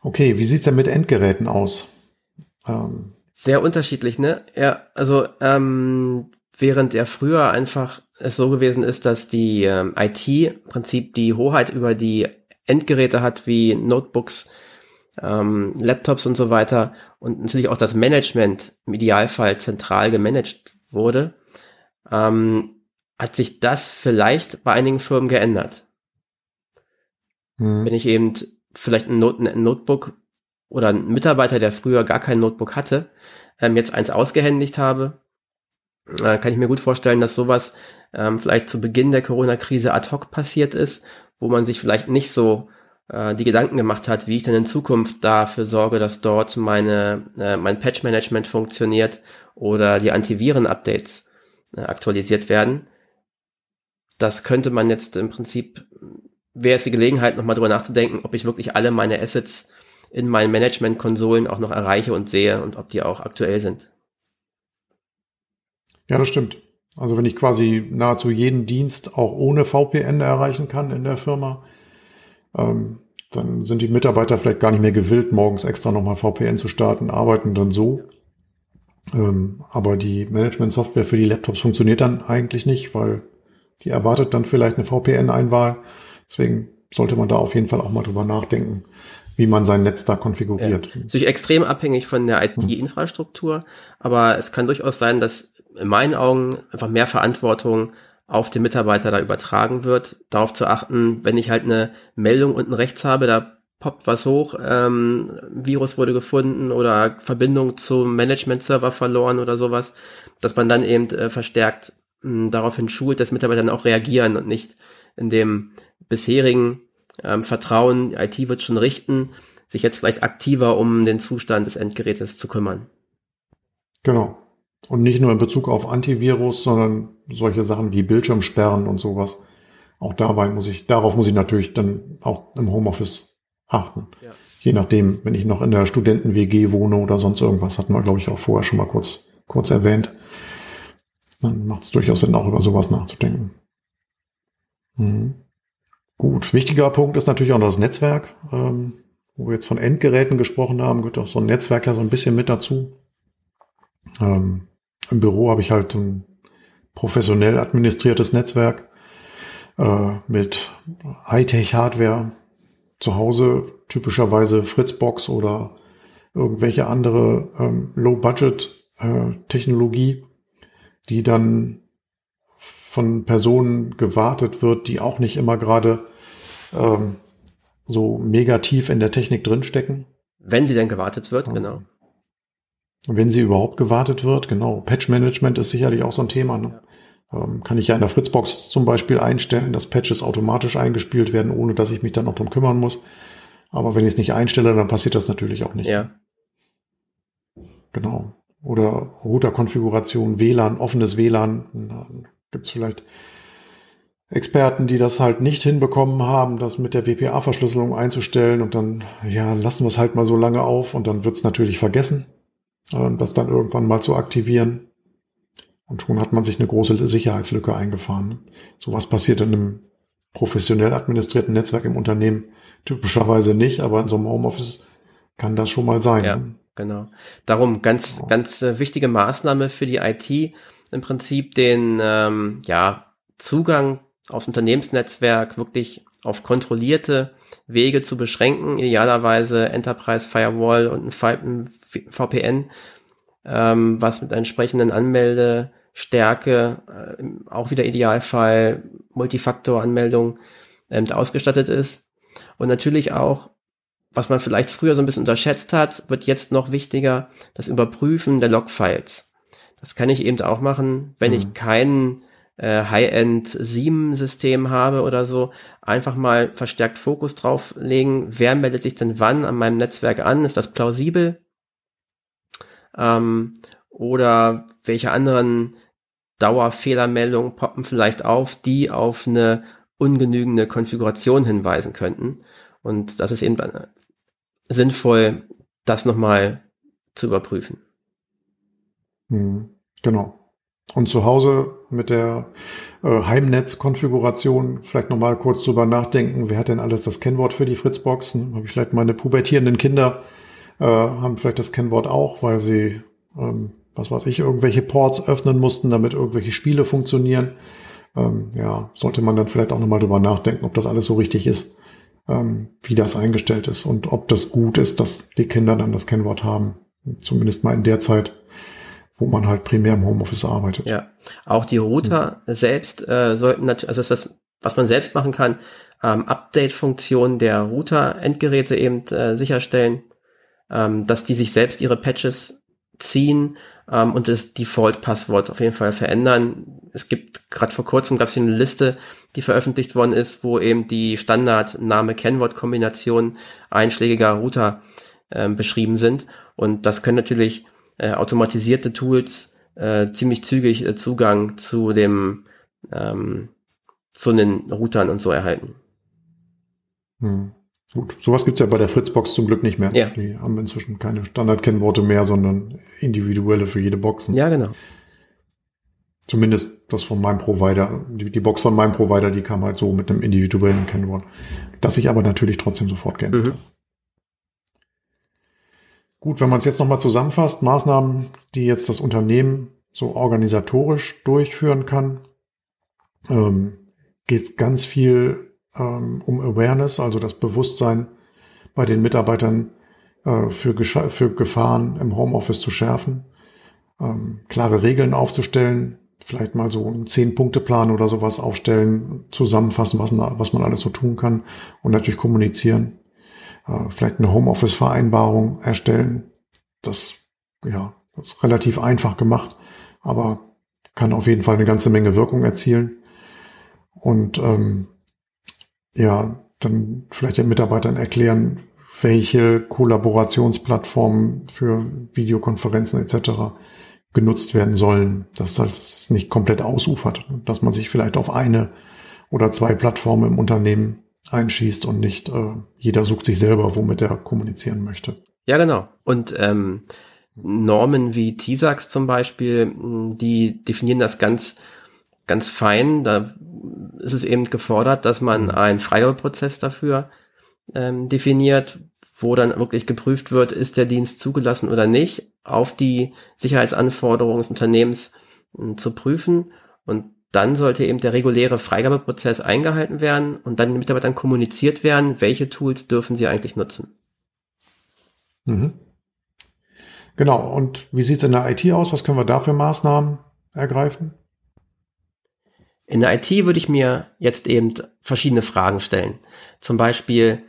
Okay, wie sieht's denn mit Endgeräten aus? Ähm, Sehr unterschiedlich, ne? Ja, also ähm, während ja früher einfach es so gewesen ist, dass die ähm, IT im Prinzip die Hoheit über die Endgeräte hat, wie Notebooks, ähm, Laptops und so weiter und natürlich auch das Management im Idealfall zentral gemanagt wurde, ähm, hat sich das vielleicht bei einigen Firmen geändert. Mhm. Wenn ich eben vielleicht ein, Not ein, Notebook oder ein Mitarbeiter, der früher gar kein Notebook hatte, ähm, jetzt eins ausgehändigt habe, äh, kann ich mir gut vorstellen, dass sowas ähm, vielleicht zu Beginn der Corona-Krise ad hoc passiert ist, wo man sich vielleicht nicht so äh, die Gedanken gemacht hat, wie ich denn in Zukunft dafür sorge, dass dort meine, äh, mein Patch-Management funktioniert oder die Antiviren-Updates äh, aktualisiert werden. Das könnte man jetzt im Prinzip, wäre es die Gelegenheit, nochmal drüber nachzudenken, ob ich wirklich alle meine Assets in meinen Management-Konsolen auch noch erreiche und sehe und ob die auch aktuell sind. Ja, das stimmt. Also wenn ich quasi nahezu jeden Dienst auch ohne VPN erreichen kann in der Firma, ähm, dann sind die Mitarbeiter vielleicht gar nicht mehr gewillt, morgens extra nochmal VPN zu starten, arbeiten dann so. Ähm, aber die Management-Software für die Laptops funktioniert dann eigentlich nicht, weil die erwartet dann vielleicht eine VPN-Einwahl. Deswegen sollte man da auf jeden Fall auch mal drüber nachdenken, wie man sein Netz da konfiguriert. Ja. Natürlich extrem abhängig von der IT-Infrastruktur, aber es kann durchaus sein, dass in meinen Augen einfach mehr Verantwortung auf den Mitarbeiter da übertragen wird, darauf zu achten, wenn ich halt eine Meldung unten rechts habe, da poppt was hoch, ähm, Virus wurde gefunden oder Verbindung zum Management-Server verloren oder sowas, dass man dann eben äh, verstärkt mh, daraufhin schult, dass Mitarbeiter dann auch reagieren und nicht in dem bisherigen ähm, Vertrauen, die IT wird schon richten, sich jetzt vielleicht aktiver um den Zustand des Endgerätes zu kümmern. Genau. Und nicht nur in Bezug auf Antivirus, sondern solche Sachen wie Bildschirmsperren und sowas. Auch dabei muss ich, darauf muss ich natürlich dann auch im Homeoffice achten. Ja. Je nachdem, wenn ich noch in der Studenten-WG wohne oder sonst irgendwas, hatten wir, glaube ich, auch vorher schon mal kurz, kurz erwähnt. Dann macht es durchaus Sinn, auch über sowas nachzudenken. Mhm. Gut, wichtiger Punkt ist natürlich auch noch das Netzwerk. Ähm, wo wir jetzt von Endgeräten gesprochen haben, gehört auch so ein Netzwerk ja so ein bisschen mit dazu. Ähm, im Büro habe ich halt ein professionell administriertes Netzwerk äh, mit Hightech-Hardware. Zu Hause typischerweise Fritzbox oder irgendwelche andere ähm, Low-Budget-Technologie, äh, die dann von Personen gewartet wird, die auch nicht immer gerade ähm, so mega tief in der Technik drinstecken. Wenn sie denn gewartet wird, ja. genau. Wenn sie überhaupt gewartet wird, genau. Patch Management ist sicherlich auch so ein Thema. Ne? Ja. Ähm, kann ich ja in der Fritzbox zum Beispiel einstellen, dass Patches automatisch eingespielt werden, ohne dass ich mich dann noch drum kümmern muss. Aber wenn ich es nicht einstelle, dann passiert das natürlich auch nicht. Ja. Genau. Oder Routerkonfiguration, WLAN, offenes WLAN. Gibt es vielleicht Experten, die das halt nicht hinbekommen haben, das mit der WPA-Verschlüsselung einzustellen und dann, ja, lassen wir es halt mal so lange auf und dann wird es natürlich vergessen das dann irgendwann mal zu aktivieren. Und schon hat man sich eine große Sicherheitslücke eingefahren. Sowas passiert in einem professionell administrierten Netzwerk im Unternehmen typischerweise nicht, aber in so einem Homeoffice kann das schon mal sein. Ja, genau. Darum ganz, genau. ganz äh, wichtige Maßnahme für die IT im Prinzip den ähm, ja, Zugang aufs Unternehmensnetzwerk wirklich auf kontrollierte Wege zu beschränken, idealerweise Enterprise Firewall und ein VPN, ähm, was mit entsprechenden Anmeldestärke, äh, auch wieder Idealfall Multifaktor-Anmeldung ähm, ausgestattet ist. Und natürlich auch, was man vielleicht früher so ein bisschen unterschätzt hat, wird jetzt noch wichtiger, das Überprüfen der Logfiles. Das kann ich eben auch machen, wenn mhm. ich keinen äh, High-End SIEM-System habe oder so, einfach mal verstärkt Fokus drauf legen, wer meldet sich denn wann an meinem Netzwerk an, ist das plausibel? Ähm, oder welche anderen Dauerfehlermeldungen poppen vielleicht auf, die auf eine ungenügende Konfiguration hinweisen könnten. Und das ist eben sinnvoll, das nochmal zu überprüfen. Mhm, genau. Und zu Hause mit der äh, Heimnetz-Konfiguration vielleicht nochmal kurz drüber nachdenken, wer hat denn alles das Kennwort für die Fritzboxen? Habe ich vielleicht meine pubertierenden Kinder äh, haben vielleicht das Kennwort auch, weil sie ähm, was weiß ich, irgendwelche Ports öffnen mussten, damit irgendwelche Spiele funktionieren. Ähm, ja, sollte man dann vielleicht auch nochmal drüber nachdenken, ob das alles so richtig ist, ähm, wie das eingestellt ist und ob das gut ist, dass die Kinder dann das Kennwort haben. Zumindest mal in der Zeit, wo man halt primär im Homeoffice arbeitet. Ja, auch die Router mhm. selbst äh, sollten natürlich, also ist das, was man selbst machen kann, ähm, Update-Funktion der Router-Endgeräte eben äh, sicherstellen, ähm, dass die sich selbst ihre Patches ziehen ähm, und das Default-Passwort auf jeden Fall verändern. Es gibt gerade vor kurzem gab es hier eine Liste, die veröffentlicht worden ist, wo eben die Standard-Name-Kennwort-Kombination einschlägiger Router äh, beschrieben sind. Und das können natürlich äh, automatisierte Tools äh, ziemlich zügig äh, Zugang zu dem ähm, zu den Routern und so erhalten. Hm. Gut, sowas gibt's ja bei der Fritzbox zum Glück nicht mehr. Ja. Die haben inzwischen keine Standardkennworte mehr, sondern individuelle für jede Box. Ja, genau. Zumindest das von meinem Provider, die, die, Box von meinem Provider, die kam halt so mit einem individuellen Kennwort, das sich aber natürlich trotzdem sofort geändert mhm. Gut, wenn man es jetzt nochmal zusammenfasst, Maßnahmen, die jetzt das Unternehmen so organisatorisch durchführen kann, ähm, geht ganz viel ähm, um Awareness, also das Bewusstsein bei den Mitarbeitern äh, für, für Gefahren im Homeoffice zu schärfen, ähm, klare Regeln aufzustellen, vielleicht mal so einen Zehn-Punkte-Plan oder sowas aufstellen, zusammenfassen, was man, was man alles so tun kann und natürlich kommunizieren äh, vielleicht eine Homeoffice-Vereinbarung erstellen. Das, ja, das ist relativ einfach gemacht, aber kann auf jeden Fall eine ganze Menge Wirkung erzielen. Und ähm, ja, dann vielleicht den Mitarbeitern erklären, welche Kollaborationsplattformen für Videokonferenzen etc. genutzt werden sollen, dass das nicht komplett ausufert, dass man sich vielleicht auf eine oder zwei Plattformen im Unternehmen einschießt und nicht äh, jeder sucht sich selber, womit er kommunizieren möchte. Ja, genau. Und ähm, Normen wie TISAX zum Beispiel, die definieren das ganz, ganz fein. Da ist es eben gefordert, dass man mhm. einen Freigabeprozess dafür ähm, definiert, wo dann wirklich geprüft wird, ist der Dienst zugelassen oder nicht, auf die Sicherheitsanforderungen des Unternehmens äh, zu prüfen. Und dann sollte eben der reguläre Freigabeprozess eingehalten werden und dann den Mitarbeitern kommuniziert werden, welche Tools dürfen sie eigentlich nutzen. Mhm. Genau, und wie sieht es in der IT aus? Was können wir da für Maßnahmen ergreifen? In der IT würde ich mir jetzt eben verschiedene Fragen stellen. Zum Beispiel,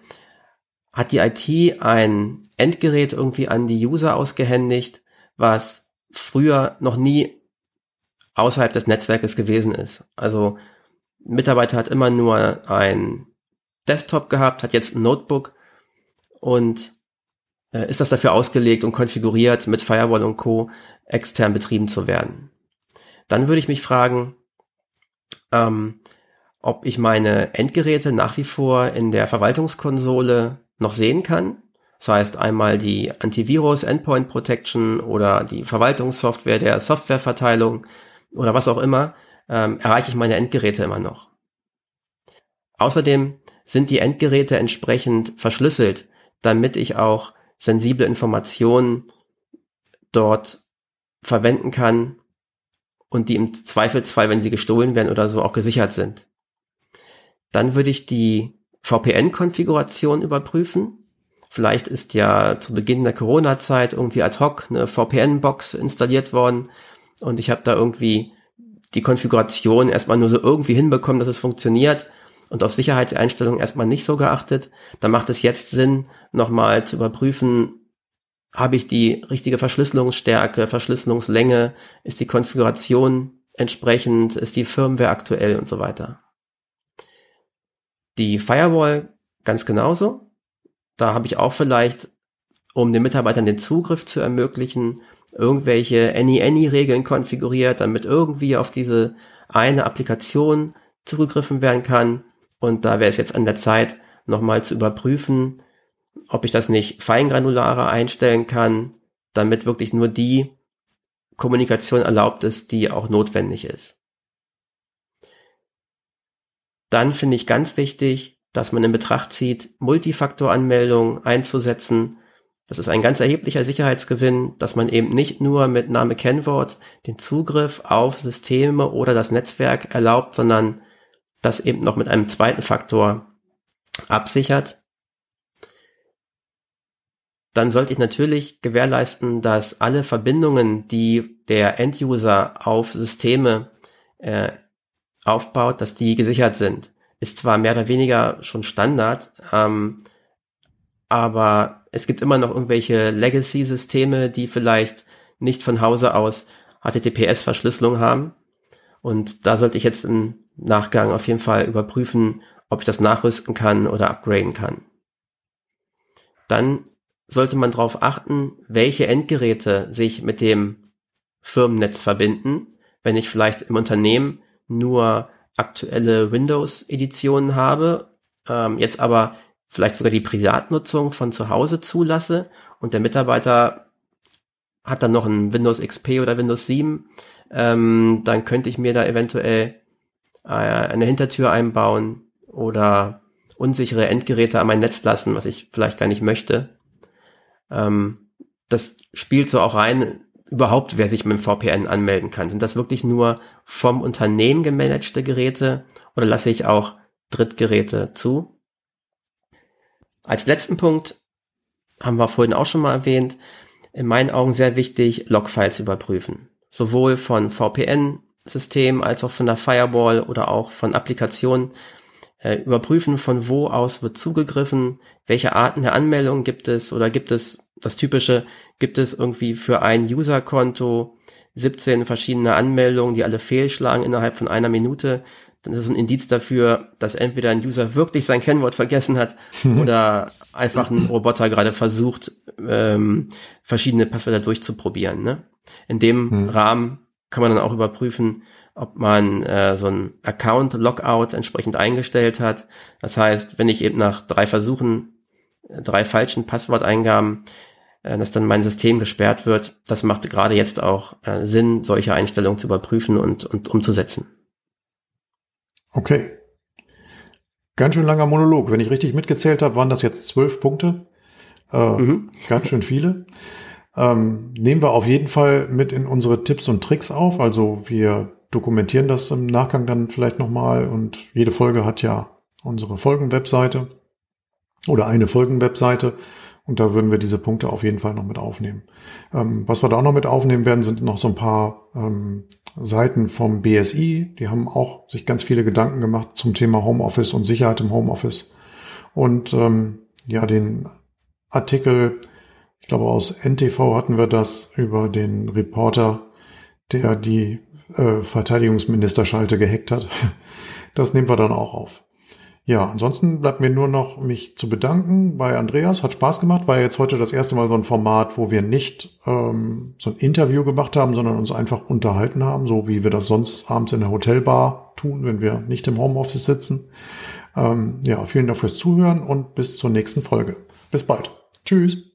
hat die IT ein Endgerät irgendwie an die User ausgehändigt, was früher noch nie außerhalb des Netzwerkes gewesen ist. Also Mitarbeiter hat immer nur ein Desktop gehabt, hat jetzt ein Notebook und äh, ist das dafür ausgelegt und konfiguriert, mit Firewall und Co. extern betrieben zu werden. Dann würde ich mich fragen, ähm, ob ich meine Endgeräte nach wie vor in der Verwaltungskonsole noch sehen kann. Das heißt einmal die Antivirus, Endpoint Protection oder die Verwaltungssoftware der Softwareverteilung oder was auch immer, ähm, erreiche ich meine Endgeräte immer noch. Außerdem sind die Endgeräte entsprechend verschlüsselt, damit ich auch sensible Informationen dort verwenden kann und die im Zweifelsfall, wenn sie gestohlen werden oder so, auch gesichert sind. Dann würde ich die VPN-Konfiguration überprüfen. Vielleicht ist ja zu Beginn der Corona-Zeit irgendwie ad hoc eine VPN-Box installiert worden, und ich habe da irgendwie die Konfiguration erstmal nur so irgendwie hinbekommen, dass es funktioniert und auf Sicherheitseinstellungen erstmal nicht so geachtet, dann macht es jetzt Sinn, nochmal zu überprüfen, habe ich die richtige Verschlüsselungsstärke, Verschlüsselungslänge, ist die Konfiguration entsprechend, ist die Firmware aktuell und so weiter. Die Firewall ganz genauso. Da habe ich auch vielleicht, um den Mitarbeitern den Zugriff zu ermöglichen, irgendwelche Any-Any-Regeln konfiguriert, damit irgendwie auf diese eine Applikation zugegriffen werden kann. Und da wäre es jetzt an der Zeit, nochmal zu überprüfen, ob ich das nicht feingranularer einstellen kann, damit wirklich nur die Kommunikation erlaubt ist, die auch notwendig ist. Dann finde ich ganz wichtig, dass man in Betracht zieht, Multifaktoranmeldungen einzusetzen, Das ist ein ganz erheblicher Sicherheitsgewinn, dass man eben nicht nur mit Name Kennwort den Zugriff auf Systeme oder das Netzwerk erlaubt, sondern das eben noch mit einem zweiten Faktor absichert. Dann sollte ich natürlich gewährleisten, dass alle Verbindungen, die der Enduser auf Systeme äh, aufbaut, dass die gesichert sind. Ist zwar mehr oder weniger schon Standard, ähm, aber es gibt immer noch irgendwelche Legacy-Systeme, die vielleicht nicht von Hause aus HTTPS-Verschlüsselung haben. Und da sollte ich jetzt im Nachgang auf jeden Fall überprüfen, ob ich das nachrüsten kann oder upgraden kann. Dann sollte man darauf achten, welche Endgeräte sich mit dem Firmennetz verbinden. Wenn ich vielleicht im Unternehmen nur aktuelle Windows-Editionen habe, ähm, jetzt aber vielleicht sogar die Privatnutzung von zu Hause zulasse und der Mitarbeiter hat dann noch ein Windows XP oder Windows 7, ähm, dann könnte ich mir da eventuell äh, eine Hintertür einbauen oder unsichere Endgeräte an mein Netz lassen, was ich vielleicht gar nicht möchte. Ähm, das spielt so auch rein, überhaupt, wer sich mit dem VPN anmelden kann. Sind das wirklich nur vom Unternehmen gemanagte Geräte oder lasse ich auch Drittgeräte zu? Als letzten Punkt haben wir vorhin auch schon mal erwähnt, in meinen Augen sehr wichtig, Logfiles überprüfen. Sowohl von VPN-Systemen als auch von der Firewall oder auch von Applikationen. Äh, überprüfen, von wo aus wird zugegriffen, welche Arten der Anmeldung gibt es oder gibt es das typische, gibt es irgendwie für ein User-Konto 17 verschiedene Anmeldungen, die alle fehlschlagen innerhalb von einer Minute dann ist es ein Indiz dafür, dass entweder ein User wirklich sein Kennwort vergessen hat [LAUGHS] oder einfach ein Roboter gerade versucht, ähm, verschiedene Passwörter durchzuprobieren. Ne? In dem hm. Rahmen kann man dann auch überprüfen, ob man äh, so ein Account-Lockout entsprechend eingestellt hat. Das heißt, wenn ich eben nach drei Versuchen, äh, drei falschen Passworteingaben, äh, dass dann mein System gesperrt wird, das macht gerade jetzt auch äh, Sinn, solche Einstellungen zu überprüfen und, und umzusetzen. Okay. Ganz schön langer Monolog. Wenn ich richtig mitgezählt habe, waren das jetzt zwölf Punkte. Äh, mhm. Ganz schön viele. Ähm, nehmen wir auf jeden Fall mit in unsere Tipps und Tricks auf. Also wir dokumentieren das im Nachgang dann vielleicht nochmal und jede Folge hat ja unsere Folgenwebseite oder eine Folgenwebseite und da würden wir diese Punkte auf jeden Fall noch mit aufnehmen. Ähm, was wir da auch noch mit aufnehmen werden, sind noch so ein paar ähm, Seiten vom BSI. Die haben auch sich ganz viele Gedanken gemacht zum Thema Homeoffice und Sicherheit im Homeoffice. Und ähm, ja, den Artikel, ich glaube aus NTV hatten wir das über den Reporter, der die äh, Verteidigungsministerschalte gehackt hat. [LAUGHS] Das nehmen wir dann auch auf. Ja, ansonsten bleibt mir nur noch mich zu bedanken bei Andreas. Hat Spaß gemacht. War jetzt heute das erste Mal so ein Format, wo wir nicht ähm, so ein Interview gemacht haben, sondern uns einfach unterhalten haben, so wie wir das sonst abends in der Hotelbar tun, wenn wir nicht im Homeoffice sitzen. Ähm, ja, vielen Dank fürs Zuhören und bis zur nächsten Folge. Bis bald. Tschüss.